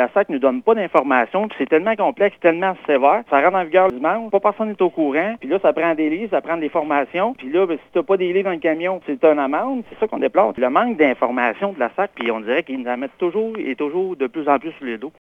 la SAC ne nous donne pas d'informations, puis c'est tellement complexe, tellement sévère, ça rentre en vigueur dimanche, pas personne n'est au courant, puis là, ça prend des livres, ça prend des formations, puis là, ben, si t'as pas des livres dans le camion, c'est une amende, c'est ça qu'on déplore. Le manque d'informations de la SAC, puis on dirait qu'ils nous en mettent toujours et toujours de plus en plus sur les dos.